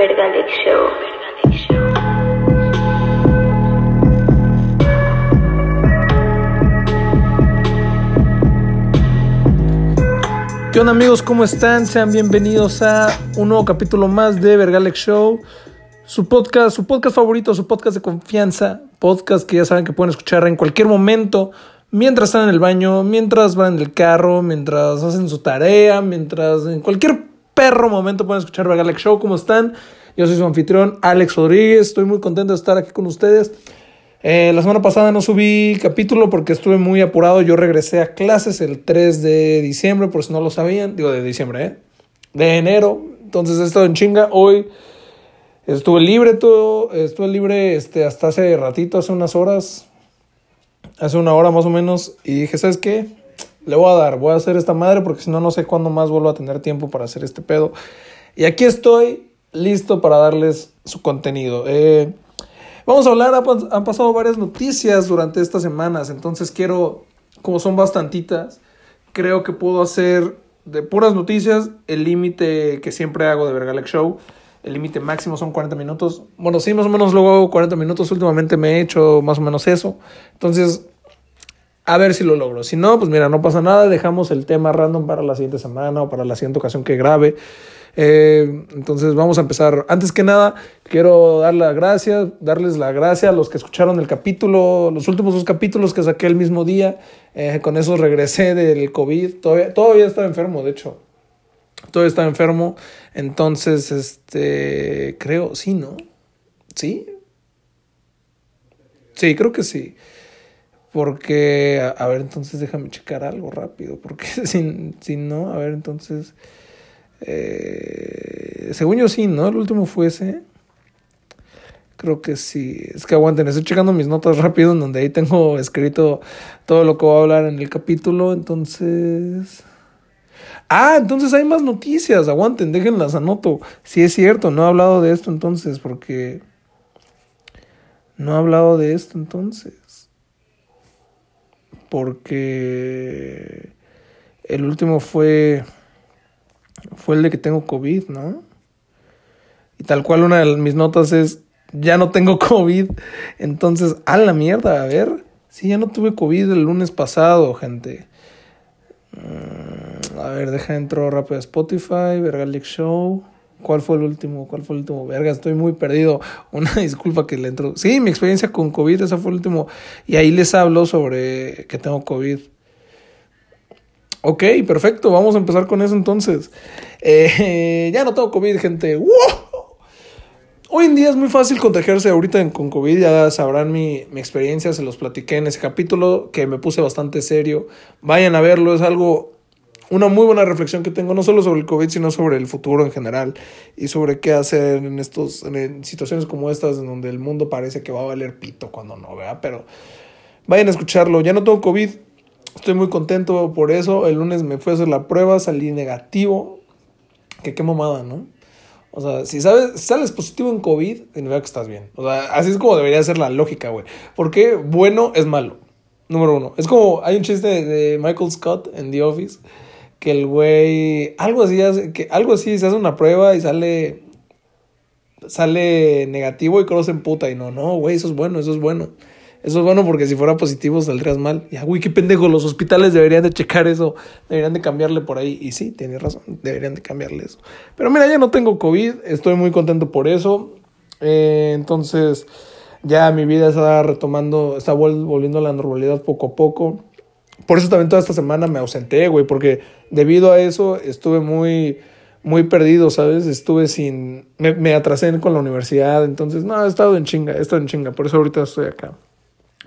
Vergalex Show. ¿Qué onda amigos? ¿Cómo están? Sean bienvenidos a un nuevo capítulo más de Vergalex Show. Su podcast, su podcast favorito, su podcast de confianza. Podcast que ya saben que pueden escuchar en cualquier momento. Mientras están en el baño, mientras van en el carro, mientras hacen su tarea, mientras en cualquier perro momento pueden escuchar Vergalex Show. ¿Cómo están? Yo soy su anfitrión, Alex Rodríguez. Estoy muy contento de estar aquí con ustedes. Eh, la semana pasada no subí capítulo porque estuve muy apurado. Yo regresé a clases el 3 de diciembre, por si no lo sabían. Digo, de diciembre, ¿eh? De enero. Entonces he estado en chinga. Hoy estuve libre todo. Estuve libre este, hasta hace ratito, hace unas horas. Hace una hora más o menos. Y dije, ¿sabes qué? Le voy a dar, voy a hacer esta madre porque si no, no sé cuándo más vuelvo a tener tiempo para hacer este pedo. Y aquí estoy listo para darles su contenido. Eh. Vamos a hablar, han pasado varias noticias durante estas semanas, entonces quiero, como son bastantitas, creo que puedo hacer de puras noticias el límite que siempre hago de Vergalex Show. El límite máximo son 40 minutos. Bueno, sí, más o menos luego hago 40 minutos. Últimamente me he hecho más o menos eso. Entonces, a ver si lo logro. Si no, pues mira, no pasa nada. Dejamos el tema random para la siguiente semana o para la siguiente ocasión que grabe. Eh, entonces vamos a empezar. Antes que nada, quiero dar la gracia, darles la gracia a los que escucharon el capítulo, los últimos dos capítulos que saqué el mismo día. Eh, con eso regresé del COVID. Todavía, todavía estaba enfermo, de hecho. Todavía estaba enfermo. Entonces, este, creo, sí, ¿no? ¿Sí? Sí, creo que sí. Porque, a, ver, entonces déjame checar algo rápido. Porque si, si no, a ver, entonces... Eh, según yo sí, ¿no? El último fue ese. Creo que sí. Es que aguanten, estoy checando mis notas rápido en donde ahí tengo escrito todo lo que voy a hablar en el capítulo. Entonces... Ah, entonces hay más noticias. Aguanten, déjenlas, anoto. Si es cierto, no he hablado de esto entonces, porque... No he hablado de esto entonces. Porque... El último fue fue el de que tengo COVID, ¿no? Y tal cual una de mis notas es, ya no tengo COVID. Entonces, a la mierda, a ver. Sí, ya no tuve COVID el lunes pasado, gente. Mm, a ver, deja entro rápido a Spotify, Vergalic Show. ¿Cuál fue el último? ¿Cuál fue el último? Verga, estoy muy perdido. Una disculpa que le entro. Sí, mi experiencia con COVID, esa fue el último. Y ahí les hablo sobre que tengo COVID. Ok, perfecto, vamos a empezar con eso entonces. Eh, ya no tengo COVID, gente. ¡Wow! Hoy en día es muy fácil contagiarse ahorita con COVID, ya sabrán mi, mi, experiencia, se los platiqué en ese capítulo que me puse bastante serio. Vayan a verlo, es algo, una muy buena reflexión que tengo, no solo sobre el COVID, sino sobre el futuro en general y sobre qué hacer en, estos, situaciones como estas, en donde el mundo parece que va a valer pito cuando no, vea Pero vayan a escucharlo, ya no tengo COVID, Estoy muy contento por eso. El lunes me fui a hacer la prueba, salí negativo. Que qué mamada, ¿no? O sea, si sabes, sales positivo en COVID, significa que estás bien. O sea, así es como debería ser la lógica, güey. Porque bueno es malo. Número uno. Es como, hay un chiste de Michael Scott en The Office. Que el güey, algo así, hace, que algo así, se hace una prueba y sale, sale negativo y creo en puta. Y no, no, güey, eso es bueno, eso es bueno. Eso es bueno porque si fuera positivo saldrías mal. Ya, güey, qué pendejo, los hospitales deberían de checar eso, deberían de cambiarle por ahí. Y sí, tienes razón, deberían de cambiarle eso. Pero mira, ya no tengo COVID, estoy muy contento por eso. Eh, entonces, ya mi vida está retomando, está volviendo a la normalidad poco a poco. Por eso también toda esta semana me ausenté, güey, porque debido a eso estuve muy, muy perdido, ¿sabes? Estuve sin, me, me atrasé con la universidad, entonces, no, he estado en chinga, he estado en chinga, por eso ahorita estoy acá.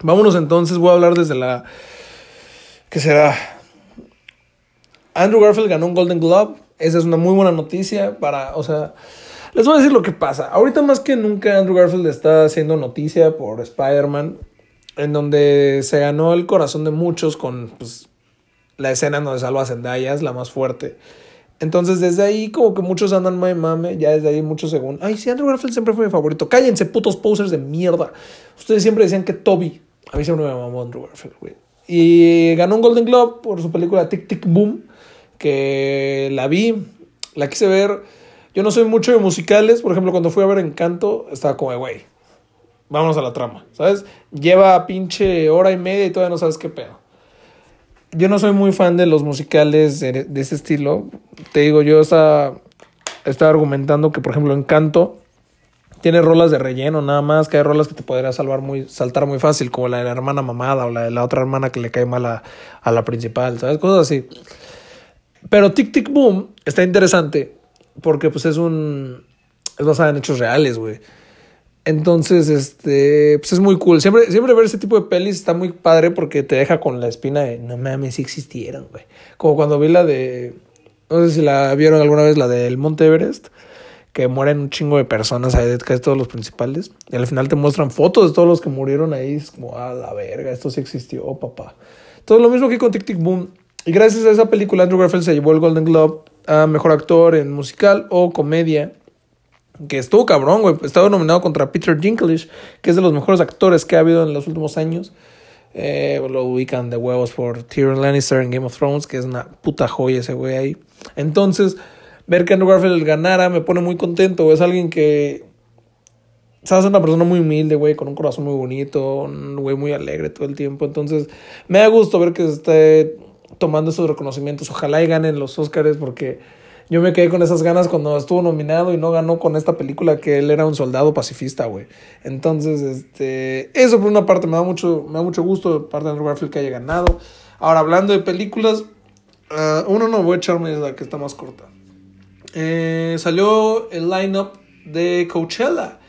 Vámonos entonces, voy a hablar desde la... ¿Qué será? Andrew Garfield ganó un Golden Globe. Esa es una muy buena noticia para, o sea, les voy a decir lo que pasa. Ahorita más que nunca Andrew Garfield está haciendo noticia por Spider-Man, en donde se ganó el corazón de muchos con pues, la escena donde salva a Zendaya, es la más fuerte. Entonces, desde ahí, como que muchos andan mame, mame. Ya desde ahí, muchos según. Ay, sí, Andrew Garfield siempre fue mi favorito. Cállense, putos posers de mierda. Ustedes siempre decían que Toby. A mí siempre me mamó Andrew Garfield, güey. Y ganó un Golden Globe por su película Tic Tic Boom. Que la vi, la quise ver. Yo no soy mucho de musicales, por ejemplo, cuando fui a ver Encanto, estaba como, güey, vámonos a la trama, ¿sabes? Lleva pinche hora y media y todavía no sabes qué pedo. Yo no soy muy fan de los musicales de, ese estilo. Te digo, yo estaba, estaba argumentando que, por ejemplo, Encanto tiene rolas de relleno nada más, que hay rolas que te podría salvar muy, saltar muy fácil, como la de la hermana mamada o la de la otra hermana que le cae mal a, a la principal, ¿sabes? Cosas así. Pero Tic Tic Boom está interesante porque pues es un... es basada en hechos reales, güey. Entonces, este, pues es muy cool. Siempre, siempre ver ese tipo de pelis está muy padre porque te deja con la espina de, no mames, si existieran, güey. Como cuando vi la de, no sé si la vieron alguna vez, la del Monte Everest, que mueren un chingo de personas ahí, casi todos los principales. Y al final te muestran fotos de todos los que murieron ahí. Es como, ah, la verga, esto sí existió, papá. Todo lo mismo que con Tic Tic Boom. Y gracias a esa película, Andrew Garfield se llevó el Golden Globe a Mejor Actor en Musical o Comedia. Que estuvo cabrón, güey. Estaba nominado contra Peter Dinklage, que es de los mejores actores que ha habido en los últimos años. Eh, lo ubican de huevos por Tyrion Lannister en Game of Thrones, que es una puta joya ese güey ahí. Entonces, ver que Andrew Garfield ganara me pone muy contento. Es alguien que. Sabes, es una persona muy humilde, güey, con un corazón muy bonito, un güey muy alegre todo el tiempo. Entonces, me da gusto ver que se esté tomando esos reconocimientos. Ojalá y ganen los Oscars porque yo me quedé con esas ganas cuando estuvo nominado y no ganó con esta película que él era un soldado pacifista, güey. Entonces, este, eso por una parte me da mucho, me da mucho gusto de parte de Andrew Garfield que haya ganado. Ahora, hablando de películas, uh, uno no voy a echarme la que está más corta. Eh, salió el lineup de Coachella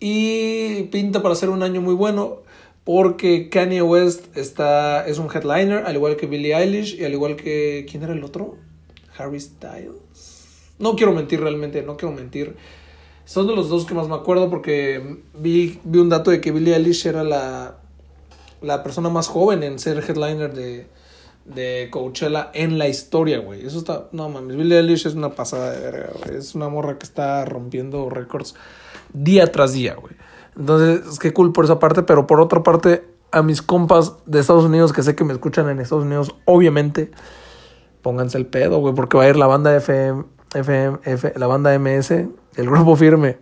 y pinta para ser un año muy bueno porque Kanye West está, es un headliner, al igual que Billie Eilish y al igual que... ¿Quién era el otro? Harry Styles. No quiero mentir realmente, no quiero mentir. Son de los dos que más me acuerdo porque vi, vi un dato de que Billie Eilish era la, la persona más joven en ser headliner de, de Coachella en la historia, güey. Eso está. No mames, Billie Eilish es una pasada de verga, güey. Es una morra que está rompiendo récords día tras día, güey. Entonces, qué cool por esa parte, pero por otra parte, a mis compas de Estados Unidos que sé que me escuchan en Estados Unidos, obviamente, pónganse el pedo, güey, porque va a ir la banda FM, FM, F, la banda MS, el grupo firme.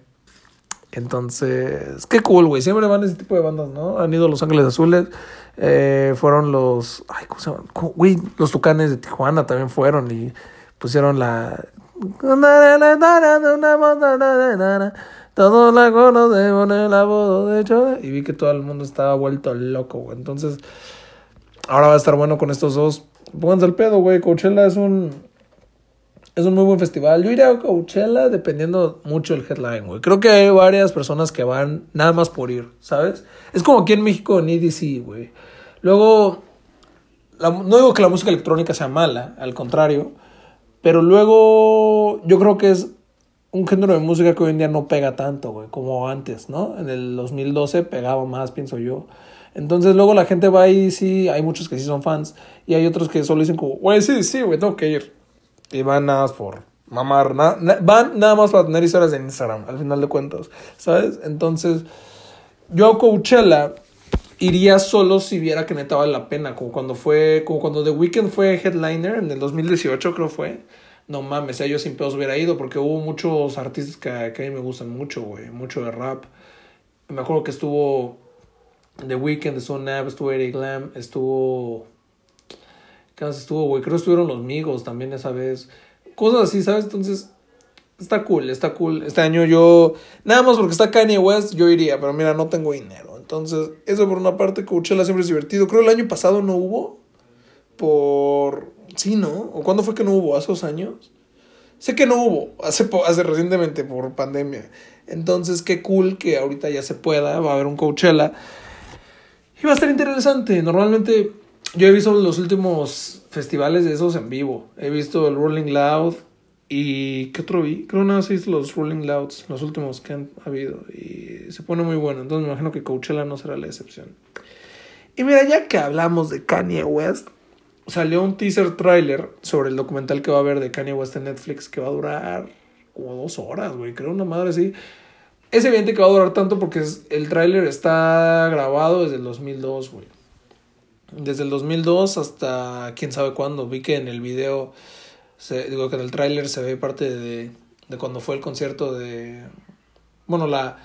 Entonces, qué cool, güey. Siempre van ese tipo de bandas, ¿no? Han ido Los Ángeles Azules, eh, fueron los. Ay, ¿cómo se llaman? Güey, los Tucanes de Tijuana también fueron y pusieron la. Todos la conocemos la voz de hecho. Y vi que todo el mundo estaba vuelto loco, güey. Entonces, ahora va a estar bueno con estos dos. Pónganse el pedo, güey. Coachella es un. Es un muy buen festival. Yo iré a Coachella dependiendo mucho del headline, güey. Creo que hay varias personas que van nada más por ir, ¿sabes? Es como aquí en México en EDC, güey. Luego, la, no digo que la música electrónica sea mala, al contrario. Pero luego, yo creo que es un género de música que hoy en día no pega tanto, güey, como antes, ¿no? En el 2012 pegaba más, pienso yo. Entonces luego la gente va y sí, hay muchos que sí son fans y hay otros que solo dicen como, güey, sí, sí, güey, tengo que ir. Y van nada más por mamar, van nada más para tener historias en Instagram, al final de cuentas, ¿sabes? Entonces, yo a Coachella iría solo si viera que neta vale la pena, como cuando fue, como cuando The Weeknd fue headliner en el 2018 creo fue no mames, yo sin pedos hubiera ido porque hubo muchos artistas que, que a mí me gustan mucho, güey, mucho de rap. Me acuerdo que estuvo The Weeknd, estuvo Nav, estuvo Eric Glam, estuvo... ¿Qué más estuvo, güey? Creo que estuvieron los Migos también esa vez. Cosas así, ¿sabes? Entonces, está cool, está cool. Este año yo, nada más porque está Kanye West, yo iría, pero mira, no tengo dinero. Entonces, eso por una parte, Coachella siempre es divertido. Creo el año pasado no hubo por Sí, ¿no? ¿O cuándo fue que no hubo? ¿Hace dos años? Sé que no hubo, hace, hace recientemente por pandemia. Entonces, qué cool que ahorita ya se pueda, va a haber un Coachella. Y va a estar interesante. Normalmente yo he visto los últimos festivales de esos en vivo. He visto el Rolling Loud y ¿qué otro vi? Creo he visto los Rolling Louds, los últimos que han habido. Y se pone muy bueno. Entonces me imagino que Coachella no será la excepción. Y mira, ya que hablamos de Kanye West, salió un teaser trailer sobre el documental que va a haber de Kanye West en Netflix que va a durar como dos horas, güey. Creo una madre así. Es evidente que va a durar tanto porque el tráiler está grabado desde el 2002, güey. Desde el 2002 hasta quién sabe cuándo. Vi que en el video, se, digo que en el tráiler se ve parte de, de cuando fue el concierto de... Bueno, la...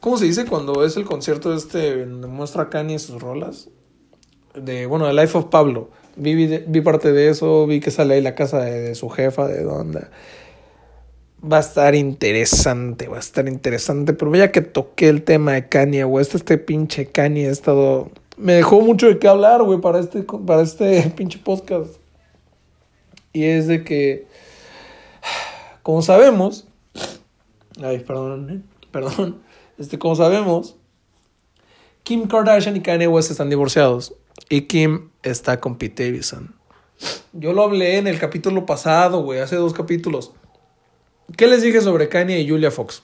¿Cómo se dice cuando es el concierto este donde muestra Kanye sus rolas? De, bueno, The Life of Pablo. Vi, vi, vi parte de eso, vi que sale ahí la casa de, de su jefa, de dónde. Va a estar interesante, va a estar interesante. Pero vaya que toqué el tema de Kanye. Este, este pinche Kanye ha estado. Me dejó mucho de qué hablar, güey, para este, para este pinche podcast. Y es de que. Como sabemos. Ay, perdón, eh, perdón. Este, como sabemos. Kim Kardashian y Kanye West están divorciados. Y Kim está con Pete Davidson. Yo lo hablé en el capítulo pasado, güey, hace dos capítulos. ¿Qué les dije sobre Kanye y Julia Fox?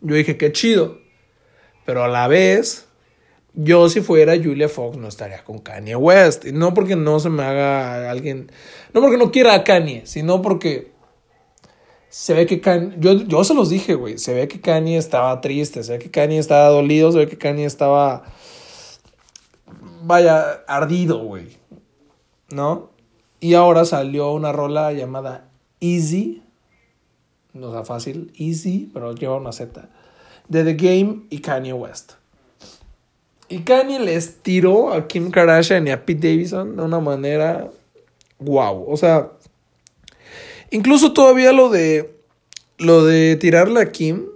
Yo dije, qué chido. Pero a la vez, yo si fuera Julia Fox no estaría con Kanye West. No porque no se me haga alguien... No porque no quiera a Kanye, sino porque se ve que Kanye... Yo, yo se los dije, güey. Se ve que Kanye estaba triste, se ve que Kanye estaba dolido, se ve que Kanye estaba... Vaya, ardido, güey. ¿No? Y ahora salió una rola llamada Easy no sea fácil, easy, pero lleva una Z, de The Game y Kanye West. Y Kanye les tiró a Kim Kardashian y a Pete Davidson de una manera wow. O sea, incluso todavía lo de lo de tirarle a Kim,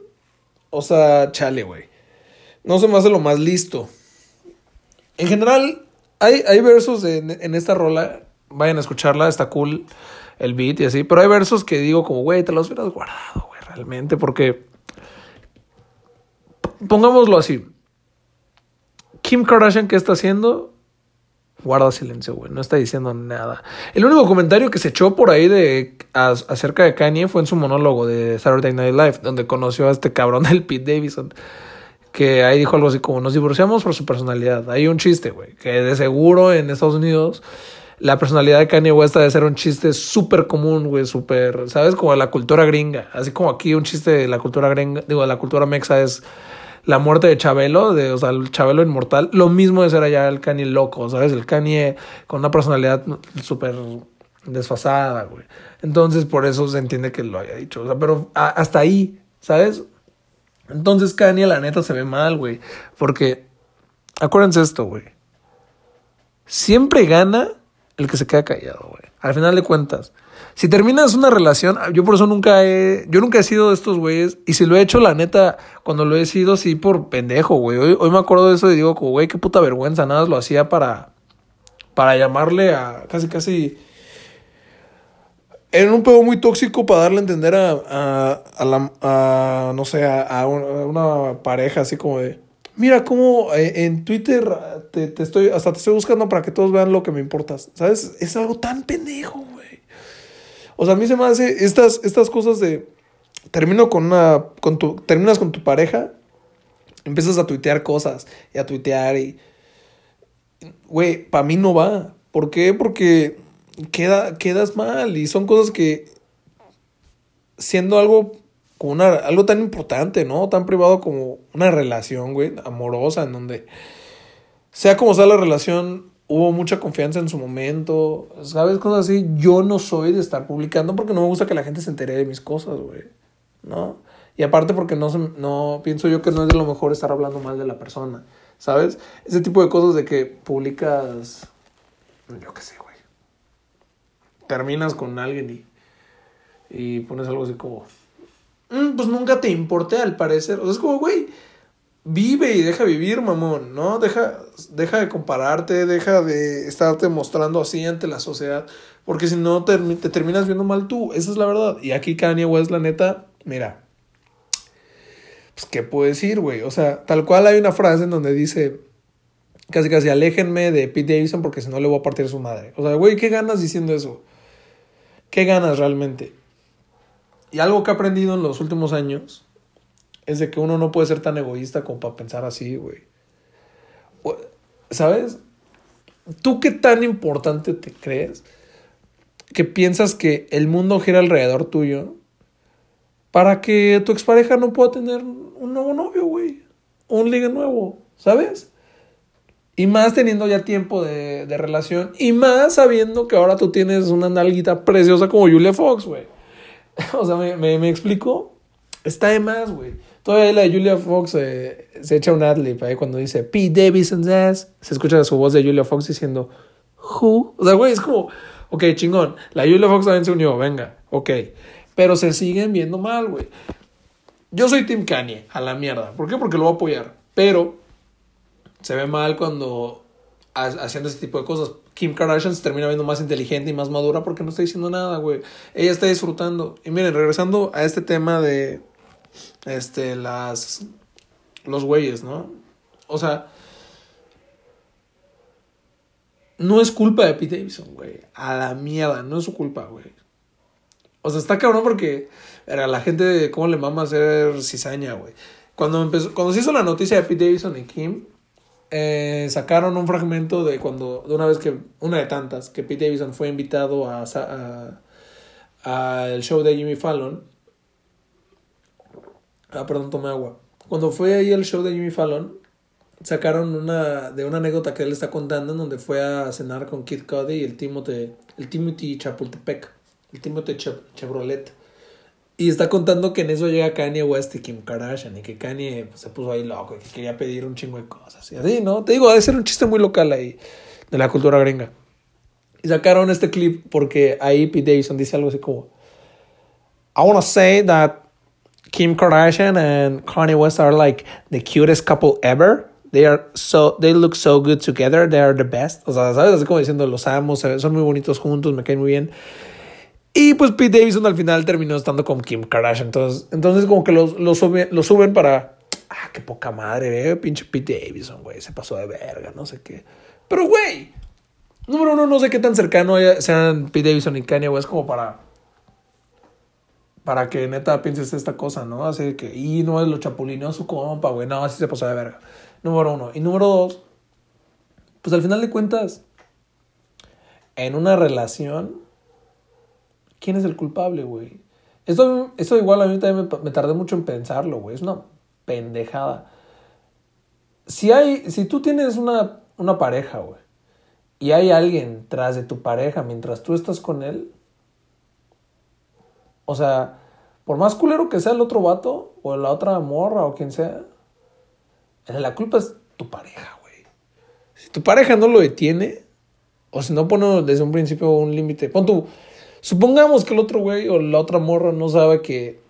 o sea, chale, güey. No se me hace lo más listo. En general, hay, hay versos en esta rola. Vayan a escucharla, está cool el beat y así. Pero hay versos que digo como, güey, te los hubieras guardado, güey, realmente, porque... Pongámoslo así. Kim Kardashian, ¿qué está haciendo? Guarda silencio, güey. No está diciendo nada. El único comentario que se echó por ahí de acerca de Kanye fue en su monólogo de Saturday Night Live, donde conoció a este cabrón del Pete Davidson. Que ahí dijo algo así como: Nos divorciamos por su personalidad. Hay un chiste, güey. Que de seguro en Estados Unidos la personalidad de Kanye West debe ser un chiste súper común, güey, súper, ¿sabes? Como la cultura gringa. Así como aquí un chiste de la cultura gringa, digo, de la cultura mexa es la muerte de Chabelo, de, o sea, el Chabelo inmortal. Lo mismo de ser allá el Kanye loco, ¿sabes? El Kanye con una personalidad súper desfasada, güey. Entonces, por eso se entiende que lo haya dicho. O sea, pero hasta ahí, ¿sabes? Entonces, Kanye, la neta, se ve mal, güey. Porque, acuérdense esto, güey. Siempre gana el que se queda callado, güey. Al final de cuentas, si terminas una relación, yo por eso nunca he, yo nunca he sido de estos güeyes, y si lo he hecho, la neta, cuando lo he sido, sí por pendejo, güey. Hoy, me acuerdo de eso y digo, como, güey, qué puta vergüenza, nada lo hacía para, para llamarle a, casi, casi, en un pedo muy tóxico para darle a entender a, a, a la, a, no sé, a, una pareja así como de, mira cómo eh, en Twitter te, te, estoy, hasta te estoy buscando para que todos vean lo que me importas. ¿Sabes? Es algo tan pendejo. O sea, a mí se me hace estas, estas cosas de, termino con una, con tu, terminas con tu pareja, empiezas a tuitear cosas y a tuitear y, güey, para mí no va. ¿Por qué? Porque queda, quedas mal y son cosas que siendo algo como una, algo tan importante, ¿no? Tan privado como una relación, güey, amorosa, en donde, sea como sea la relación, hubo mucha confianza en su momento, ¿sabes? Cosas así. Yo no soy de estar publicando porque no me gusta que la gente se entere de mis cosas, güey, ¿no? Y aparte porque no, no pienso yo que no es de lo mejor estar hablando mal de la persona, ¿sabes? Ese tipo de cosas de que publicas, yo qué sé, güey. Terminas con alguien y, y pones algo así como Mm, pues nunca te importe al parecer. O sea, es como, güey, vive y deja vivir, mamón, ¿no? Deja, deja de compararte, deja de estarte mostrando así ante la sociedad, porque si no te, te terminas viendo mal tú, esa es la verdad. Y aquí Kanye West, la neta, mira, pues, ¿qué puedo decir, güey? O sea, tal cual hay una frase en donde dice, casi casi, aléjenme de Pete Davidson porque si no le voy a partir su madre. O sea, güey, ¿qué ganas diciendo eso? ¿Qué ganas realmente? Y algo que he aprendido en los últimos años es de que uno no puede ser tan egoísta como para pensar así, güey. ¿Sabes? ¿Tú qué tan importante te crees que piensas que el mundo gira alrededor tuyo para que tu expareja no pueda tener un nuevo novio, güey? Un ligue nuevo, ¿sabes? Y más teniendo ya tiempo de, relación. Y más sabiendo que ahora tú tienes una nalguita preciosa como Julia Fox, güey. o sea, me, me, me explico. Está de más, güey. Todavía la de Julia Fox eh, se echa un adlib ahí cuando dice Pete Davidson's ass. Se escucha su voz de Julia Fox diciendo Who. O sea, güey, es como, ok, chingón. La Julia Fox también se unió, venga, ok. Pero se siguen viendo mal, güey. Yo soy Team Kanye, a la mierda. ¿Por qué? Porque lo voy a apoyar. Pero se ve mal cuando ha- haciendo ese tipo de cosas. Kim Kardashian se termina viendo más inteligente y más madura porque no está diciendo nada, güey. Ella está disfrutando. Y miren, regresando a este tema de este las los güeyes, ¿no? O sea, no es culpa de Pete Davidson, güey. A la mierda, no es su culpa, güey. O sea, está cabrón porque era la gente, ¿cómo le mama hacer cizaña, güey? Cuando, empezó, cuando se hizo la noticia de Pete Davidson y Kim, eh, sacaron un fragmento de cuando, de una vez que, una de tantas, que Pete Davidson fue invitado a, a, show de Jimmy Fallon. Ah, perdón, tomé agua. Cuando fue ahí al show de Jimmy Fallon, sacaron una de una anécdota que él está contando en donde fue a cenar con Kid Cudi y el Timothy, el Timothy Chapultepec, el Timothy Chevrolet. Y está contando que en eso llega Kanye West y Kim Kardashian y que Kanye pues, se puso ahí loco y que quería pedir un chingo de cosas. Y así, ¿no? Te digo, debe ser un chiste muy local ahí de la cultura gringa. Y sacaron este clip porque ahí Pete Davidson dice algo así como I wanna say that Kim Kardashian and Kanye West are like the cutest couple ever. They are so they look so good together. They are the best. O sea, sabes así como diciendo los amo, son muy bonitos juntos, me caen muy bien. Y pues Pete Davidson al final terminó estando con Kim Kardashian. Entonces, entonces como que lo, lo, sube- lo suben para. Ah, qué poca madre, ve, pinche Pete Davidson, güey. Se pasó de verga, no sé qué. Pero, güey, número uno, no sé qué tan cercano sean Pete Davidson y Kanye West como para para que neta pienses esta cosa, ¿no? Así que, y no es lo chapulineó su compa, güey, no, así se pasó de verga. Número uno. Y número dos, pues al final de cuentas, en una relación, ¿quién es el culpable, güey? Esto, esto igual a mí también me, me tardé mucho en pensarlo, güey, es una pendejada. Si hay, si tú tienes una, una pareja, güey, y hay alguien tras de tu pareja mientras tú estás con él, o sea, por más culero que sea el otro vato, o la otra morra, o quien sea, la culpa es tu pareja, güey. Si tu pareja no lo detiene, o si no pone desde un principio un límite, pon tú, supongamos que el otro güey o la otra morra no sabe que,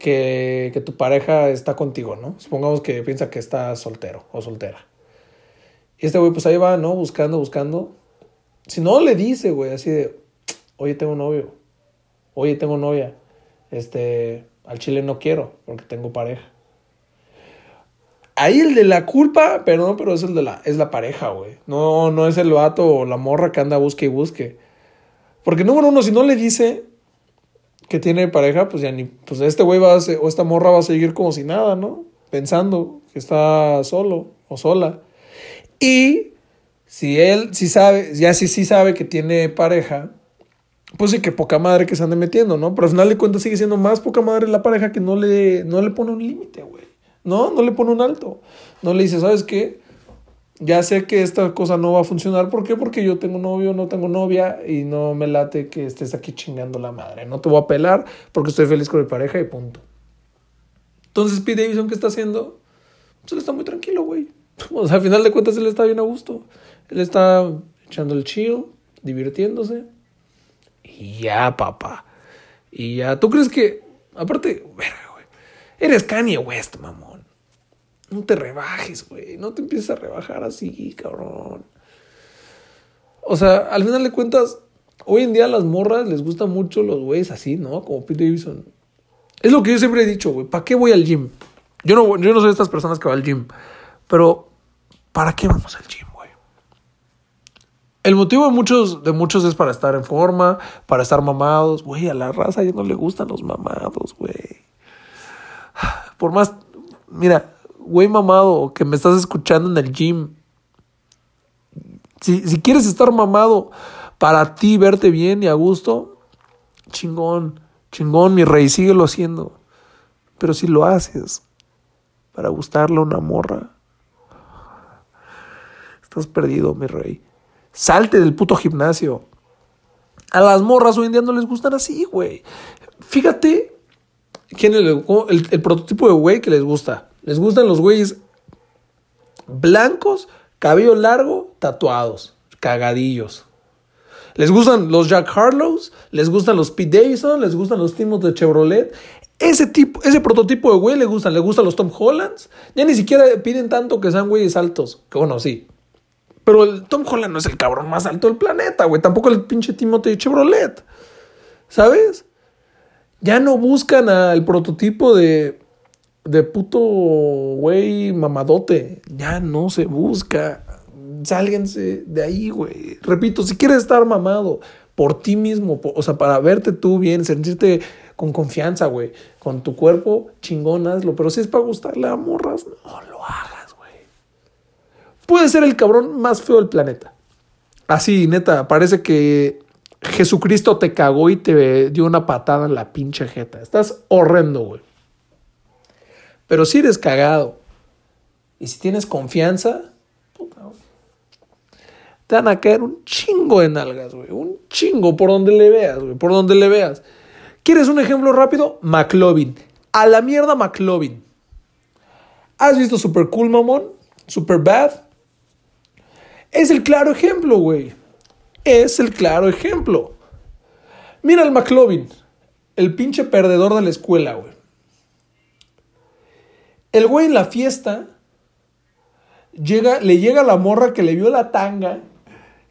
que, que tu pareja está contigo, ¿no? Supongamos que piensa que está soltero o soltera. Y este güey, pues ahí va, ¿no? Buscando, buscando. Si no le dice, güey, así de, oye, tengo novio oye, tengo novia, este, al chile no quiero porque tengo pareja. Ahí el de la culpa, pero no, pero es el de la, es la pareja, güey. No, no es el vato o la morra que anda busque y busque. Porque número uno, si no le dice que tiene pareja, pues ya ni, pues este güey va a o esta morra va a seguir como si nada, ¿no? Pensando que está solo o sola. Y si él sí sabe, ya sí sí sabe que tiene pareja, pues sí que poca madre que se ande metiendo, ¿no? Pero al final de cuentas sigue siendo más poca madre la pareja que no le, no le pone un límite, güey. No, no le pone un alto. No le dice, ¿sabes qué? Ya sé que esta cosa no va a funcionar. ¿Por qué? Porque yo tengo novio, no tengo novia y no me late que estés aquí chingando la madre. No te voy a pelar porque estoy feliz con mi pareja y punto. Entonces, Pete Davidson, ¿qué está haciendo? Pues él está muy tranquilo, güey. O sea, al final de cuentas él está bien a gusto. Él está echando el chill, divirtiéndose. Y ya, papá. Y ya, ¿tú crees que, aparte, verga, güey, eres Kanye West, mamón? No te rebajes, güey. No te empieces a rebajar así, cabrón. O sea, al final de cuentas, hoy en día a las morras les gustan mucho los güeyes así, ¿no? Como Pete Davidson. Es lo que yo siempre he dicho, güey. ¿Para qué voy al gym? Yo no, yo no soy de estas personas que van al gym. Pero, ¿para qué vamos al gym? El motivo de muchos, de muchos es para estar en forma, para estar mamados. Güey, a la raza ya no le gustan los mamados, güey. Por más, mira, güey mamado que me estás escuchando en el gym. Si, si quieres estar mamado para ti, verte bien y a gusto, chingón, chingón, mi rey, síguelo haciendo. Pero si lo haces para gustarle a una morra, estás perdido, mi rey. Salte del puto gimnasio. A las morras hoy en día no les gustan así, güey. Fíjate quién es el, prototipo de güey que les gusta. Les gustan los güeyes blancos, cabello largo, tatuados, cagadillos. Les gustan los Jack Harlows, les gustan los Pete Davidson, les gustan los Timos de Chevrolet. Ese tipo, ese prototipo de güey le gustan, le gustan los Tom Hollands. Ya ni siquiera piden tanto que sean güeyes altos. Que bueno, sí. Pero el Tom Holland no es el cabrón más alto del planeta, güey. Tampoco el pinche Timothy Chevrolet. ¿Sabes? Ya no buscan al prototipo de, de puto güey mamadote. Ya no se busca. Sálguense de ahí, güey. Repito, si quieres estar mamado por ti mismo, o sea, para verte tú bien, sentirte con confianza, güey, con tu cuerpo, chingón, hazlo. Pero si es para gustarle a morras, no lo hagas. Puede ser el cabrón más feo del planeta. Así, neta, parece que Jesucristo te cagó y te dio una patada en la pinche jeta. Estás horrendo, güey. Pero si eres cagado y si tienes confianza, puta, te van a caer un chingo de nalgas, güey. Un chingo por donde le veas, güey. Por donde le veas. ¿Quieres un ejemplo rápido? McLovin. A la mierda McLovin. ¿Has visto Super Cool, mamón? Super Bad. Es el claro ejemplo, güey. Es el claro ejemplo. Mira al McLovin, el pinche perdedor de la escuela, güey. El güey en la fiesta llega, le llega la morra que le vio la tanga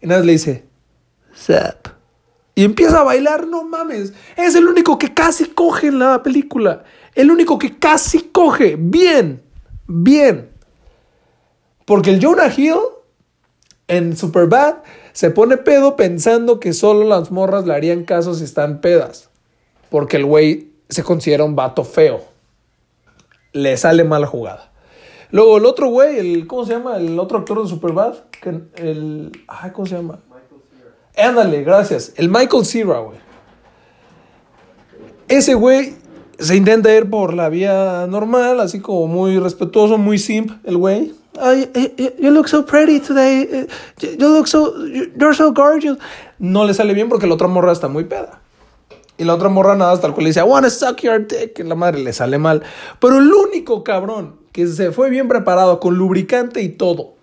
y nada más le dice, Zap. Y empieza a bailar, no mames. Es el único que casi coge en la película. El único que casi coge. Bien, bien. Porque el Jonah Hill en Superbad se pone pedo pensando que solo las morras le harían caso si están pedas. Porque el güey se considera un vato feo. Le sale mala jugada. Luego el otro güey, el, ¿cómo se llama? El otro actor de Superbad. Que, el, ay, ¿cómo se llama? Ándale, gracias. El Michael Cera, güey. Ese güey se intenta ir por la vía normal, así como muy respetuoso, muy simp, el güey. You look so pretty today. You look so, you're so gorgeous. No le sale bien porque la otra morra está muy peda. Y la otra morra nada hasta el cual le dice, I wanna suck your dick. La madre le sale mal. Pero el único cabrón que se fue bien preparado con lubricante y todo.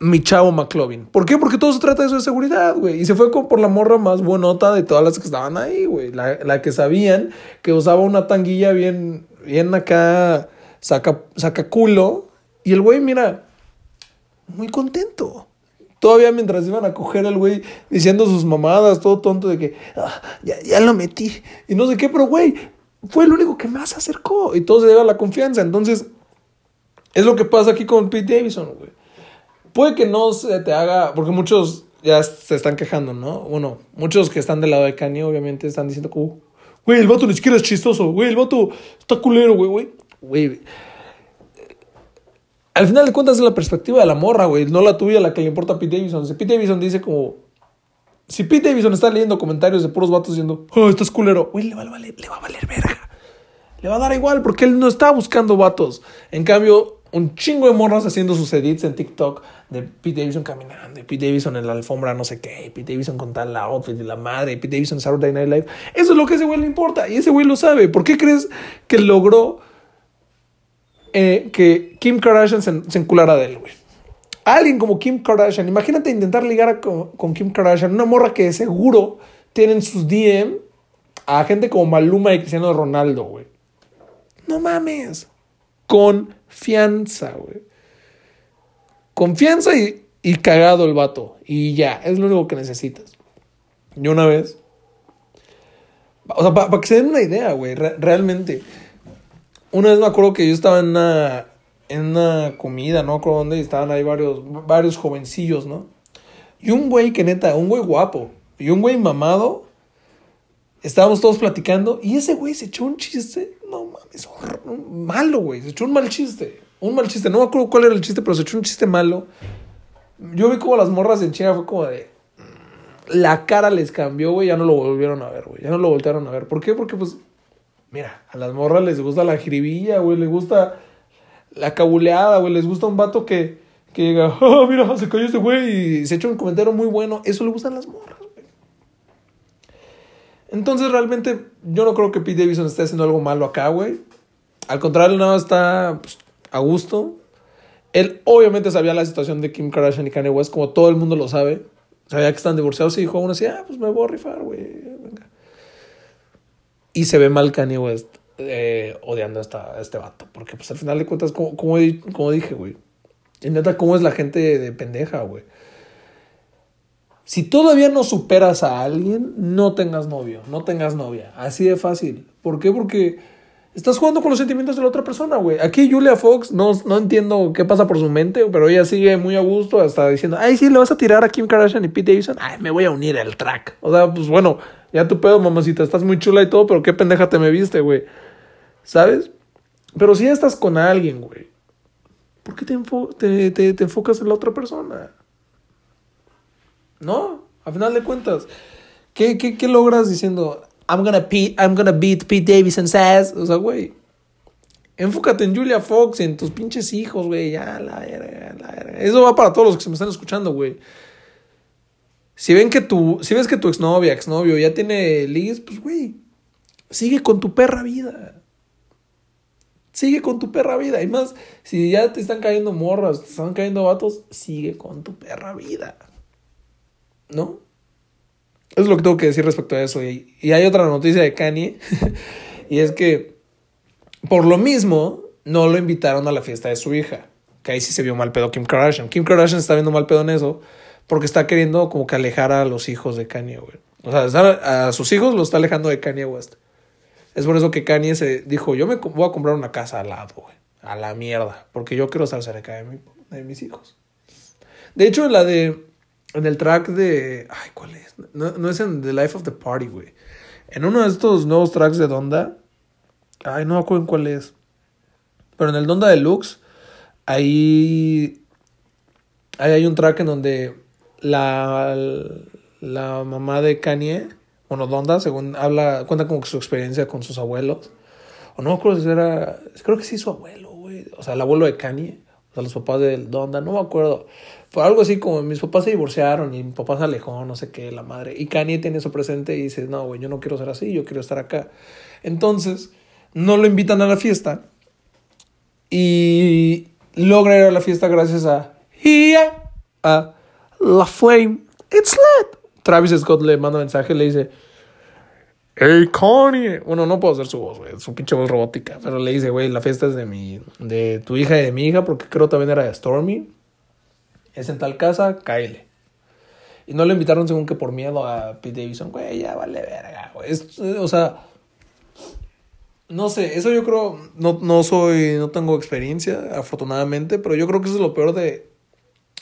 Mi chavo McLovin. ¿Por qué? Porque todo se trata de eso de seguridad, güey. Y se fue con, por la morra más buenota de todas las que estaban ahí, güey. La, la que sabían que usaba una tanguilla bien, bien acá, saca, saca culo. Y el güey, mira, muy contento. Todavía mientras iban a coger al güey diciendo sus mamadas, todo tonto de que "Ah, ya, ya lo metí. Y no sé qué, pero güey, fue el único que más se acercó. Y todo se debe a la confianza. Entonces, es lo que pasa aquí con Pete Davidson, güey. Puede que no se te haga, porque muchos ya se están quejando, ¿no? Bueno, muchos que están del lado de Kanye, obviamente, están diciendo güey, el vato ni siquiera es chistoso, güey, el vato está culero, güey, güey. Güey, al final de cuentas es la perspectiva de la morra, güey, no la tuya, la que le importa a Pete Davidson. Si Pete Davidson dice como, si Pete Davidson está leyendo comentarios de puros vatos diciendo, oh, estás culero, güey, le va valer, le va a valer verga. Le va a dar igual porque él no está buscando vatos. En cambio, un chingo de morras haciendo sus edits en TikTok de Pete Davidson caminando, y Pete Davidson en la alfombra, no sé qué, Pete Davidson con tal la outfit de la madre, Pete Davidson Saturday Night Live. Eso es lo que ese güey le importa y ese güey lo sabe. ¿Por qué crees que logró eh, que Kim Kardashian se, se enculara de él, güey? Alguien como Kim Kardashian, imagínate intentar ligar con, con Kim Kardashian, una morra que de seguro tienen sus DM a gente como Maluma y Cristiano Ronaldo, güey. No mames. Confianza, güey. Confianza y, y cagado el vato. Y ya, es lo único que necesitas. Yo una vez. O sea, para que se den una idea, güey, re- realmente. Una vez me acuerdo que yo estaba en una, en una comida, no acuerdo dónde, y estaban ahí varios, varios jovencillos, ¿no? Y un güey que neta, un güey guapo, y un güey mamado, estábamos todos platicando, y ese güey se echó un chiste, no mames, malo, güey, se echó un mal chiste, un mal chiste, no me acuerdo cuál era el chiste, pero se echó un chiste malo. Yo vi como las morras en China fue como de, la cara les cambió, güey, ya no lo volvieron a ver, güey, ya no lo voltearon a ver. ¿Por qué? Porque pues Mira, a las morras les gusta la jiribilla, güey, les gusta la cabuleada, güey, les gusta un vato que, que diga, ah, mira, se cayó este güey y se echa un comentario muy bueno. Eso le gustan las morras, güey. Entonces, realmente, yo no creo que Pete Davidson esté haciendo algo malo acá, güey. Al contrario, nada, está pues, a gusto. Él obviamente sabía la situación de Kim Kardashian y Kanye West, como todo el mundo lo sabe. Sabía que están divorciados y dijo uno así, ah, pues me voy a rifar, güey. Y se ve mal Kanye West eh, odiando a, esta, este vato. Porque pues al final de cuentas, como, como, como dije, güey. Y neta, ¿cómo es la gente de pendeja, güey? Si todavía no superas a alguien, no tengas novio, no tengas novia. Así de fácil. ¿Por qué? Porque estás jugando con los sentimientos de la otra persona, güey. Aquí Julia Fox, no, no entiendo qué pasa por su mente, pero ella sigue muy a gusto, hasta diciendo, ay, sí, le vas a tirar a Kim Kardashian y Pete Davidson. Ay, me voy a unir al track. O sea, pues bueno, ya tu pedo, mamacita, estás muy chula y todo, pero qué pendeja te me viste, güey. ¿Sabes? Pero si ya estás con alguien, güey, ¿por qué te, enfo te, te, te enfocas en la otra persona? No, a final de cuentas. ¿Qué, qué, qué logras diciendo, I'm gonna, I'm gonna beat Pete Davidson says? O sea, güey. Enfócate en Julia Fox y en tus pinches hijos, güey. Eso va para todos los que se me están escuchando, güey. Si ven que tu, si ves que tu exnovia, exnovio ya tiene ligues, pues, güey, sigue con tu perra vida. Sigue con tu perra vida. Y más, si ya te están cayendo morras, te están cayendo vatos, sigue con tu perra vida. ¿No? Es lo que tengo que decir respecto a eso. Y, y hay otra noticia de Kanye. y es que, por lo mismo, no lo invitaron a la fiesta de su hija. Que ahí sí se vio mal pedo Kim Kardashian. Kim Kardashian está viendo mal pedo en eso. Porque está queriendo como que alejar a los hijos de Kanye, güey. O sea, a sus hijos los está alejando de Kanye West. Es por eso que Kanye se dijo, yo me voy a comprar una casa al lado, güey. A la mierda. Porque yo quiero estar cerca de, mi, de mis hijos. De hecho, en la de en el track de. Ay, ¿cuál es? No, no, es en The Life of the Party, güey. En uno de estos nuevos tracks de Donda. Ay, no me acuerdo en cuál es. Pero en el Donda Deluxe. Ahí. Ahí hay un track en donde la, la mamá de Kanye, bueno, Donda, según habla, cuenta como que su experiencia con sus abuelos. O no me acuerdo si era. Creo que sí, su abuelo, güey. O sea, el abuelo de Kanye. O sea, los papás de Donda, no me acuerdo. Fue algo así como mis papás se divorciaron y mi papá se alejó, no sé qué, la madre. Y Kanye tiene eso presente y dice, no, güey, yo no quiero ser así, yo quiero estar acá. Entonces, no lo invitan a la fiesta y logra ir a la fiesta gracias a, a La Flame. It's lit. Travis Scott le manda mensaje y le dice, Hey, Kanye. Bueno, no puedo hacer su voz, güey. Es un pinche voz robótica. Pero le dice, güey, la fiesta es de mi, de tu hija y de mi hija, porque creo también era de Stormy es en tal casa, cáele. Y no lo invitaron según que por miedo a Pete Davidson, güey, ya vale verga, güey. o sea, no sé, eso yo creo, no, no soy, no tengo experiencia, afortunadamente, pero yo creo que eso es lo peor de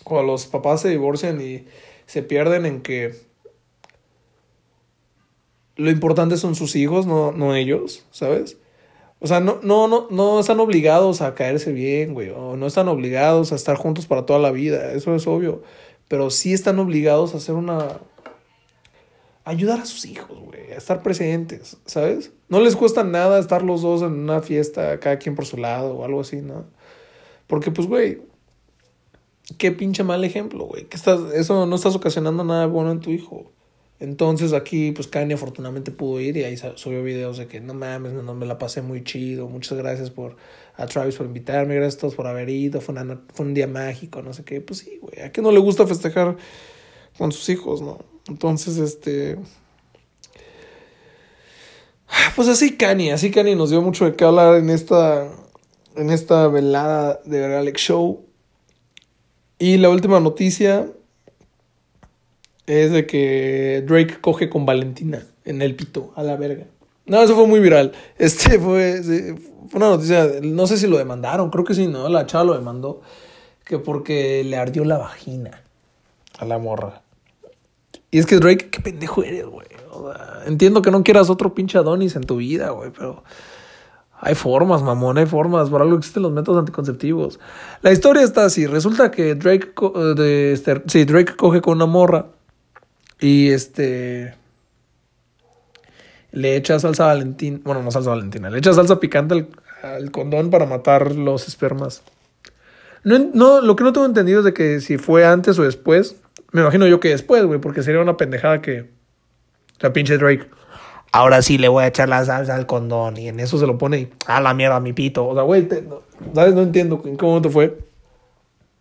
cuando los papás se divorcian y se pierden en que lo importante son sus hijos, no, no ellos, ¿sabes? O sea, no, no, no, no están obligados a caerse bien, güey. O no están obligados a estar juntos para toda la vida. Eso es obvio. Pero sí están obligados a hacer una. ayudar a sus hijos, güey. A estar presentes, ¿sabes? No les cuesta nada estar los dos en una fiesta, cada quien por su lado o algo así, ¿no? Porque, pues, güey. Qué pinche mal ejemplo, güey. Que estás, eso no estás ocasionando nada bueno en tu hijo. Entonces aquí, pues Kanye afortunadamente pudo ir y ahí subió videos de que no mames, no, me la pasé muy chido. Muchas gracias por a Travis por invitarme, gracias a todos por haber ido. Fue, una, fue un día mágico, no sé qué. Pues sí, güey. ¿A qué no le gusta festejar con sus hijos, no? Entonces, este. Pues así Kanye, así Kanye nos dio mucho de qué hablar en esta, en esta velada de Alex Show. Y la última noticia es de que Drake coge con Valentina en el pito, a la verga. No, eso fue muy viral. Este fue, fue una noticia, no sé si lo demandaron, creo que sí, ¿no? La chava lo demandó, que porque le ardió la vagina a la morra. Y es que Drake, qué pendejo eres, güey. entiendo que no quieras otro pinche Adonis en tu vida, güey, pero hay formas, mamón, hay formas. Por algo existen los métodos anticonceptivos. La historia está así. Resulta que Drake, de este, sí, Drake coge con una morra y este. Le echa salsa valentina. Bueno, no salsa valentina. Le echa salsa picante al, condón para matar los espermas. No, no, lo que no tengo entendido es de que si fue antes o después. Me imagino yo que después, güey, porque sería una pendejada que. Sea, pinche Drake. Ahora sí le voy a echar la salsa al condón. Y en eso se lo pone y, a la mierda, mi pito. O sea, güey, no- ¿sabes? No entiendo en qué momento fue.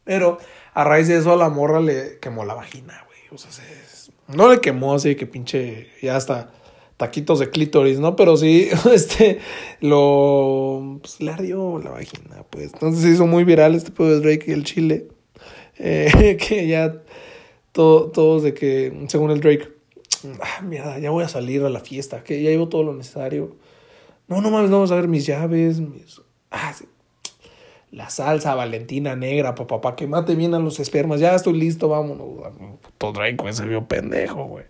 Pero a raíz de eso a la morra le quemó la vagina, güey. O sea, se- no le quemó así que pinche, ya hasta taquitos de clítoris, ¿no? Pero sí, este, lo, pues le ardió la vagina, pues. Entonces se hizo muy viral este pedo de Drake y el chile. Eh, que ya todo, todos de que, según el Drake, ah, mierda, ya voy a salir a la fiesta, que ya llevo todo lo necesario. No, no mames, vamos a ver mis llaves. Ah. La salsa valentina negra, papá, para que mate bien a los espermas. Ya estoy listo, vámonos. Drake, güey, se vio pendejo, güey.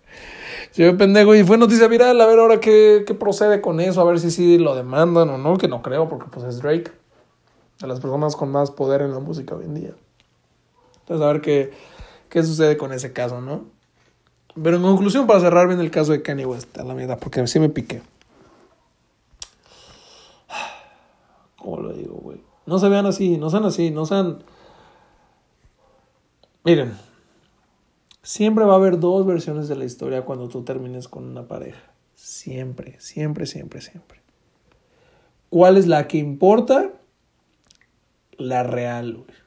Se vio pendejo y fue noticia viral. A ver ahora qué, qué procede con eso. A ver si sí lo demandan o no, que no creo, porque pues es Drake. De las personas con más poder en la música hoy en día. Entonces, a ver qué, qué sucede con ese caso, ¿no? Pero en conclusión, para cerrar bien el caso de Kanye West, a la mierda, porque sí me piqué. ¿Cómo lo digo, güey? No se vean así, no sean así, no sean... Miren, siempre va a haber dos versiones de la historia cuando tú termines con una pareja. Siempre, siempre, siempre, siempre. ¿Cuál es la que importa? La real, güey.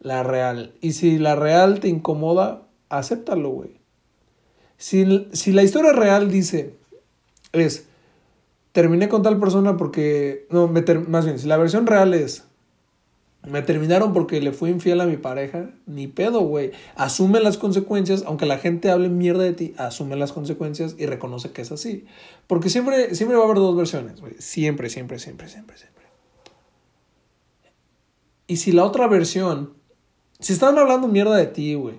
La real. Y si la real te incomoda, acéptalo, güey. Si, si la historia real dice, es, terminé con tal persona porque, no, me ter- más bien, si la versión real es, me terminaron porque le fui infiel a mi pareja, ni pedo, güey. Asume las consecuencias, aunque la gente hable mierda de ti, asume las consecuencias y reconoce que es así. Porque siempre, siempre va a haber dos versiones, güey. Siempre, siempre, siempre, siempre, siempre. Y si la otra versión, si están hablando mierda de ti, güey,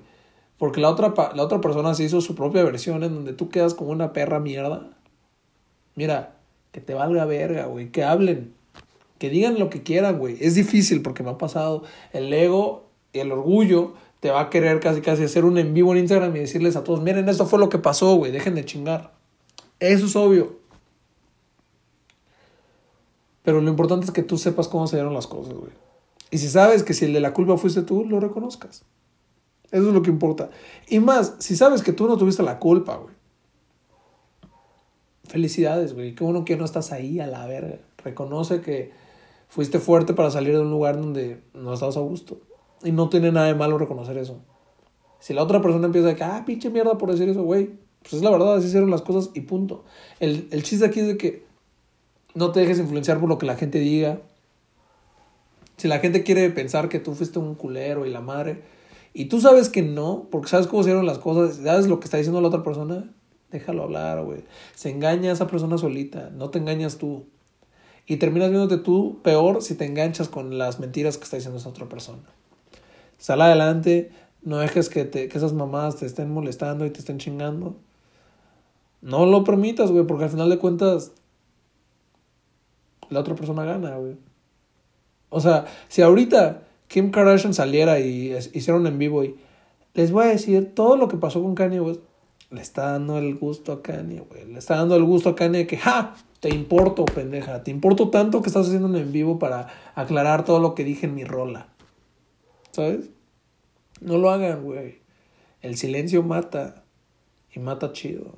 porque la otra, la otra persona se hizo su propia versión en donde tú quedas como una perra mierda, mira, que te valga verga, güey, que hablen, que digan lo que quieran, güey. Es difícil porque me ha pasado el ego y el orgullo te va a querer casi casi hacer un en vivo en Instagram y decirles a todos, miren, esto fue lo que pasó, güey, dejen de chingar. Eso es obvio. Pero lo importante es que tú sepas cómo se dieron las cosas, güey. Y si sabes que si el de la culpa fuiste tú, lo reconozcas. Eso es lo que importa. Y más, si sabes que tú no tuviste la culpa, güey. Felicidades, güey. Qué bueno que no estás ahí a la verga. Reconoce que fuiste fuerte para salir de un lugar donde no estabas a gusto. Y no tiene nada de malo reconocer eso. Si la otra persona empieza a que, ah, pinche mierda por decir eso, güey. Pues es la verdad, así hicieron las cosas y punto. El, el chiste aquí es de que no te dejes influenciar por lo que la gente diga. Si la gente quiere pensar que tú fuiste un culero y la madre, y tú sabes que no, porque sabes cómo se hicieron las cosas, sabes lo que está diciendo la otra persona, déjalo hablar, güey. Se engaña a esa persona solita, no te engañas tú. Y terminas viéndote tú peor si te enganchas con las mentiras que está diciendo esa otra persona. Sal adelante, no dejes que, te, que esas mamás te estén molestando y te estén chingando. No lo permitas, güey, porque al final de cuentas la otra persona gana, güey. O sea, si ahorita Kim Kardashian saliera y hicieron en vivo y les voy a decir todo lo que pasó con Kanye West, le está dando el gusto a Kanye, güey. Le está dando el gusto a Kanye que, ¡ja! Te importo, pendeja. Te importo tanto que estás haciendo un en vivo para aclarar todo lo que dije en mi rola. ¿Sabes? No lo hagan, güey. El silencio mata. Y mata chido.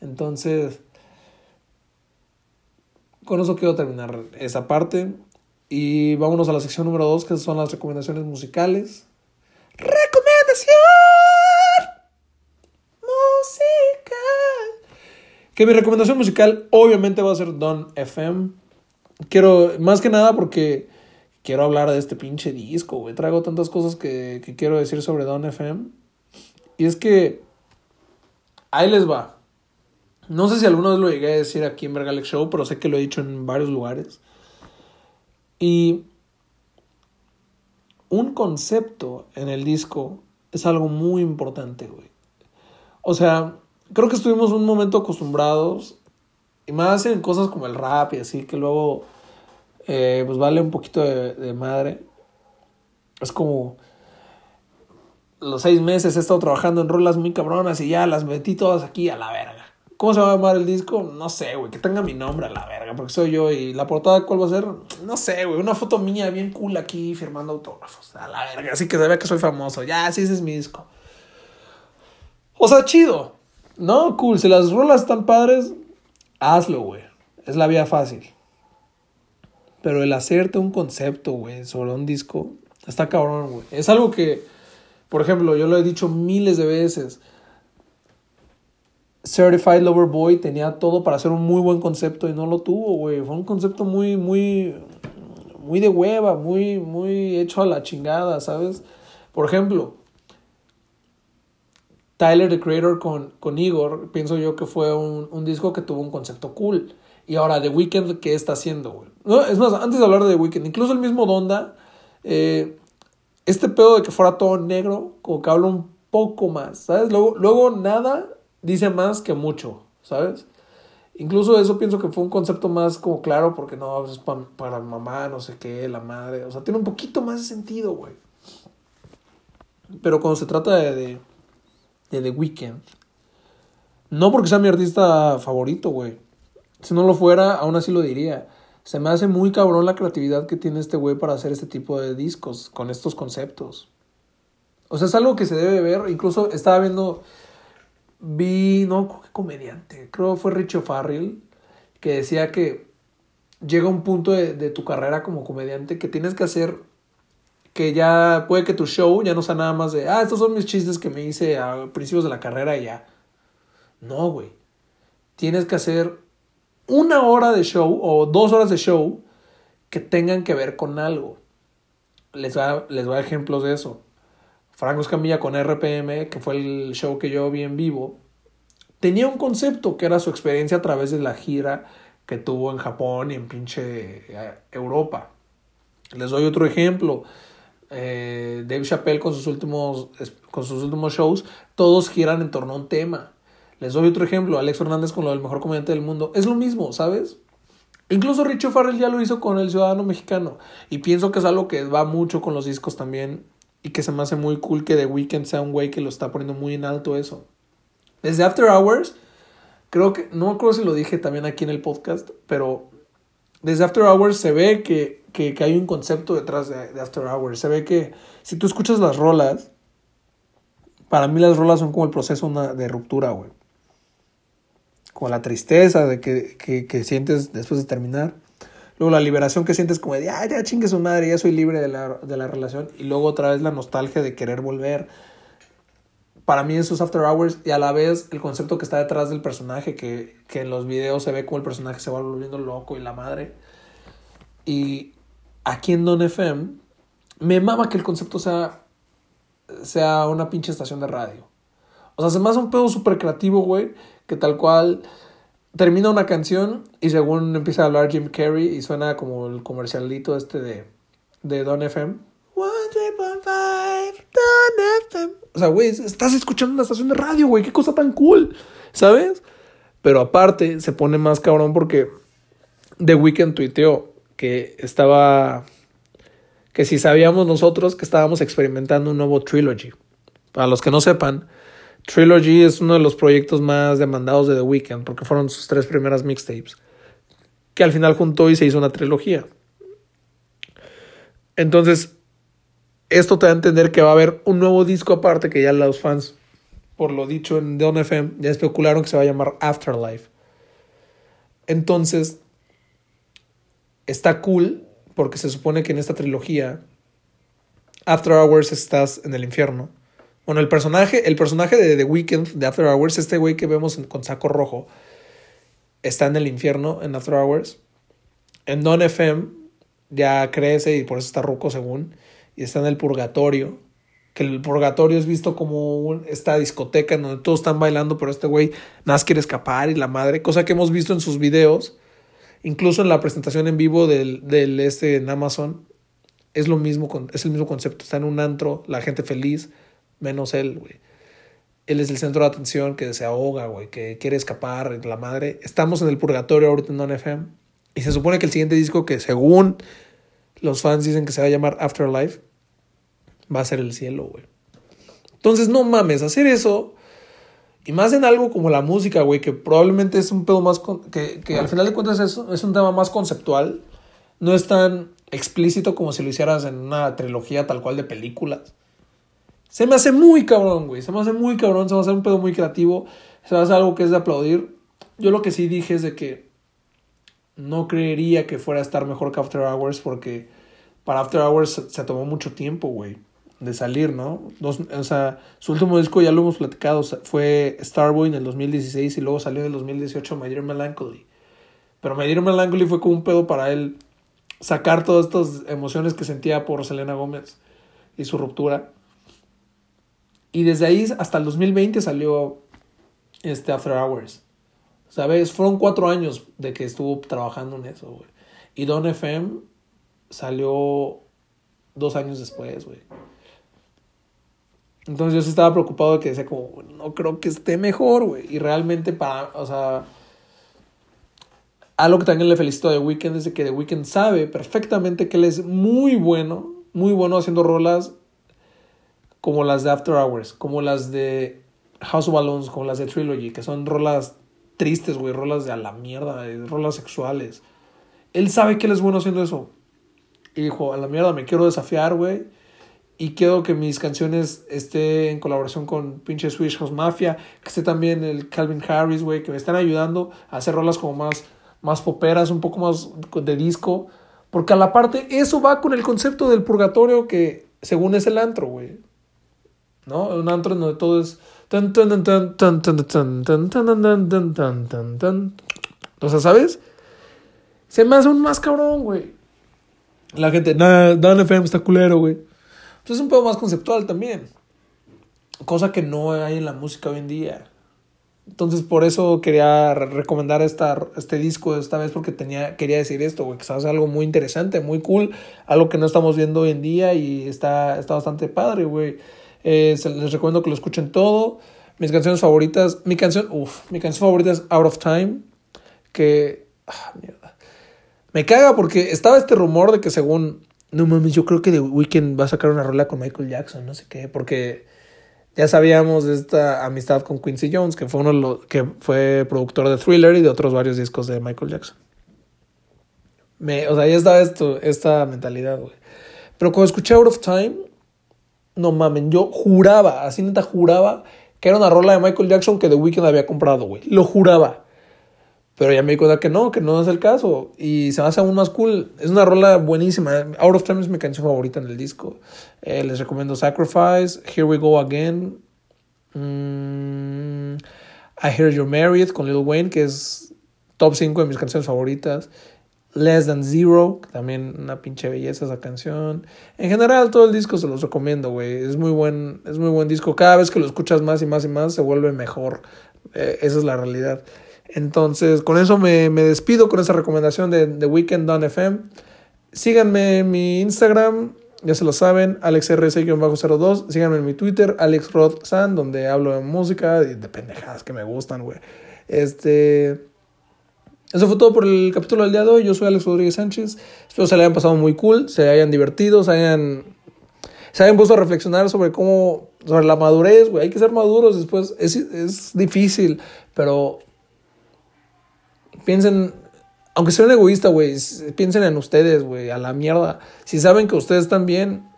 Entonces, con eso quiero terminar esa parte. Y vámonos a la sección número 2, que son las recomendaciones musicales. ¡Recomendación! Musical. Que mi recomendación musical obviamente va a ser Don FM. Quiero, más que nada porque quiero hablar de este pinche disco, güey. Traigo tantas cosas que, que quiero decir sobre Don FM. Y es que ahí les va. No sé si alguna vez lo llegué a decir aquí en Vergalex Show, pero sé que lo he dicho en varios lugares. Y un concepto en el disco es algo muy importante, güey. O sea, creo que estuvimos un momento acostumbrados, y más en cosas como el rap y así, que luego eh, pues vale un poquito de, de madre. Es como los seis meses he estado trabajando en rolas muy cabronas y ya las metí todas aquí a la verga. ¿Cómo se va a llamar el disco? No sé, güey, que tenga mi nombre a la verga, porque soy yo. ¿Y la portada cuál va a ser? No sé, güey, una foto mía bien cool aquí firmando autógrafos. A la verga, así que se ve que soy famoso. Ya, sí, ese es mi disco. O sea, chido. No, cool. Si las rolas están padres, hazlo, güey. Es la vía fácil. Pero el hacerte un concepto, güey, sobre un disco, está cabrón, güey. Es algo que, por ejemplo, yo lo he dicho miles de veces. Certified Lover Boy tenía todo para hacer un muy buen concepto y no lo tuvo, güey. Fue un concepto muy, muy, muy de hueva, muy, muy hecho a la chingada, ¿sabes? Por ejemplo, Tyler, the Creator, con, con Igor, pienso yo que fue un, un disco que tuvo un concepto cool. Y ahora, The Weeknd, ¿qué está haciendo, güey? No, es más, antes de hablar de The Weeknd, incluso el mismo Donda, eh, este pedo de que fuera todo negro, como que habla un poco más, ¿sabes? Luego, luego nada dice más que mucho, ¿sabes? Incluso eso pienso que fue un concepto más como claro, porque no, es pa- para mamá, no sé qué, la madre, o sea, tiene un poquito más de sentido, güey. Pero cuando se trata de, de, de The Weeknd, no porque sea mi artista favorito, güey. Si no lo fuera, aún así lo diría. Se me hace muy cabrón la creatividad que tiene este güey para hacer este tipo de discos con estos conceptos. O sea, es algo que se debe ver. Incluso estaba viendo. Vi. No, qué comediante. Creo que fue Richo Farrell. Que decía que llega un punto de, de tu carrera como comediante que tienes que hacer. Que ya puede que tu show ya no sea nada más de. Ah, estos son mis chistes que me hice a principios de la carrera y ya. No, güey. Tienes que hacer una hora de show o dos horas de show que tengan que ver con algo. Les voy a, les voy ejemplos de eso. Franco Escamilla con RPM, que fue el show que yo vi en vivo, tenía un concepto que era su experiencia a través de la gira que tuvo en Japón y en pinche eh, Europa. Les doy otro ejemplo. Eh, Dave Chappelle con sus últimos con sus últimos shows, todos giran en torno a un tema. Les doy otro ejemplo, Alex Fernández con lo del mejor comediante del mundo. Es lo mismo, ¿sabes? Incluso Richo Farrell ya lo hizo con El Ciudadano Mexicano. Y pienso que es algo que va mucho con los discos también. Y que se me hace muy cool que The Weeknd sea un güey que lo está poniendo muy en alto eso. Desde After Hours, creo que, no me si lo dije también aquí en el podcast, pero desde After Hours se ve que, que, que hay un concepto detrás de, After Hours. Se ve que si tú escuchas las rolas, para mí las rolas son como el proceso de ruptura, güey como la tristeza de que, que, que sientes después de terminar. Luego la liberación que sientes como de, ah, ya chingue su madre, ya soy libre de la, de la relación. Y luego otra vez la nostalgia de querer volver. Para mí eso es After Hours y a la vez el concepto que está detrás del personaje, que, que en los videos se ve como el personaje se va volviendo loco y la madre. Y aquí en Don FM me mama que el concepto sea, sea una pinche estación de radio. O sea, se me hace un pedo súper creativo, güey, que tal cual termina una canción y según empieza a hablar Jim Carrey y suena como el comercialito este de, de Don FM. 103.5 Don FM. O sea, güey, estás escuchando una estación de radio, güey, qué cosa tan cool, ¿sabes? Pero aparte se pone más cabrón porque The Weeknd tuiteó que estaba... Que si sabíamos nosotros que estábamos experimentando un nuevo trilogy. Para los que no sepan, Trilogy es uno de los proyectos más demandados de The Weeknd porque fueron sus tres primeras mixtapes que al final juntó y se hizo una trilogía. Entonces, esto te da a entender que va a haber un nuevo disco aparte que ya los fans, por lo dicho en Don FM, ya especularon que se va a llamar Afterlife. Entonces, está cool porque se supone que en esta trilogía, After Hours estás en el infierno. Bueno, el personaje, el personaje de The Weeknd de After Hours, este güey que vemos con saco rojo, está en el infierno en After Hours. En Don FM ya crece y por eso está ruco según. Y está en el purgatorio. Que el purgatorio es visto como esta discoteca en donde todos están bailando, pero este güey nada quiere escapar y la madre. Cosa que hemos visto en sus videos. Incluso en la presentación en vivo del, del este en Amazon. Es lo mismo, es el mismo concepto. Está en un antro, la gente feliz, menos él, güey. Él es el centro de atención que se ahoga, güey, que quiere escapar, la madre. Estamos en el purgatorio ahorita en Don FM. Y se supone que el siguiente disco, que según los fans dicen que se va a llamar Afterlife, va a ser el cielo, güey. Entonces, no mames, hacer eso. Y más en algo como la música, güey, que probablemente es un pedo más. con- que, que al final de cuentas es, es un tema más conceptual. No es tan explícito como si lo hicieras en una trilogía tal cual de películas. Se me hace muy cabrón, güey. Se me hace muy cabrón. Se va a hacer un pedo muy creativo. Se va a hacer algo que es de aplaudir. yo lo que sí dije es de que no creería que fuera a estar mejor que After Hours porque para After Hours se, se tomó mucho tiempo, güey, de salir, ¿no? Dos, o sea, su último disco ya lo hemos platicado, fue Starboy en el 2016 y luego salió en el 2018 My Dear Melancholy. Pero My Dear Melancholy fue como un pedo para él sacar todas estas emociones que sentía por Selena Gómez y su ruptura. Y desde ahí hasta el 2020 salió este After Hours. ¿Sabes? Fueron cuatro años de que estuvo trabajando en eso, güey. Y Don FM salió dos años después, güey. Entonces yo sí estaba preocupado de que decía como, no creo que esté mejor, güey. Y realmente para, o sea, algo que también le felicito a The Weeknd es de que The Weeknd sabe perfectamente que él es muy bueno, muy bueno haciendo rolas como las de After Hours, como las de House of Balloons, como las de Trilogy, que son rolas tristes, güey, rolas de a la mierda, rolas sexuales. Él sabe que él es bueno haciendo eso. Y dijo, a la mierda, me quiero desafiar, güey. Y quiero que mis canciones estén en colaboración con pinche Swedish House Mafia, que esté también el Calvin Harris, güey, que me están ayudando a hacer rolas como más, más poperas, un poco más de disco. Porque a la parte, eso va con el concepto del purgatorio que según es el antro, güey. ¿No? Un antro donde todo es o sea, ¿sabes? Se me hace un más cabrón, güey. La gente, nada, Dan FM está culero, güey. Pues es un poco más conceptual también. Cosa que no hay en la música hoy en día. Entonces, por eso quería recomendar esta, este disco esta vez, porque tenía, quería decir esto, güey, que se hace algo muy interesante, muy cool, algo que no estamos viendo hoy en día y está, está bastante padre, güey. Eh, les recomiendo que lo escuchen todo. Mis canciones favoritas, mi canción, uff, mi canción favorita es Out of Time, que, ah, mierda. Me caga porque estaba este rumor de que según, no mames, yo creo que The Weeknd va a sacar una rola con Michael Jackson, no sé qué, porque ya sabíamos de esta amistad con Quincy Jones, que fue uno de que fue productor de Thriller y de otros varios discos de Michael Jackson. Me, o sea, ya estaba esto, esta mentalidad. Pero cuando escuché Out of Time, no mamen, yo juraba, así neta juraba que era una rola de Michael Jackson que The Weeknd había comprado, güey. Lo juraba. Pero ya me di cuenta que no, que no es el caso. Y se me hace aún más cool. Es una rola buenísima. Out of Time es mi canción favorita en el disco. Eh, les recomiendo Sacrifice, Here We Go Again, mm, I Hear You're Married con Lil Wayne, que es top 5 de mis canciones favoritas. Less Than Zero, que también una pinche belleza esa canción. En general, todo el disco se los recomiendo, güey. Es muy buen, es muy buen disco. Cada vez que lo escuchas más y más y más, se vuelve mejor. Eh, esa es la realidad. Entonces, con eso me, me despido con esa recomendación de The Weekend on FM. Síganme en mi Instagram, ya se lo saben, AlexRC-02. Síganme en mi Twitter, AlexRodSan, donde hablo de música y de pendejadas que me gustan, güey. Este. Eso fue todo por el capítulo del día de hoy. Yo soy Alex Rodríguez Sánchez. Espero se le hayan pasado muy cool, se hayan divertido, se hayan, se hayan puesto a reflexionar sobre cómo, sobre la madurez, güey. Hay que ser maduros después. Es, es difícil, pero piensen, aunque sean egoístas, güey, piensen en ustedes, güey, a la mierda. Si saben que ustedes están bien,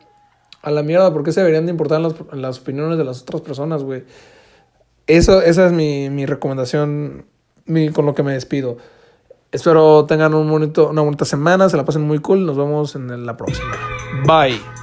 a la mierda, ¿por qué se deberían de importar las, las opiniones de las otras personas, güey? Eso, esa es mi, mi recomendación mi, con lo que me despido. Espero tengan un bonito, una bonita semana, se la pasen muy cool. Nos vemos en la próxima. Bye.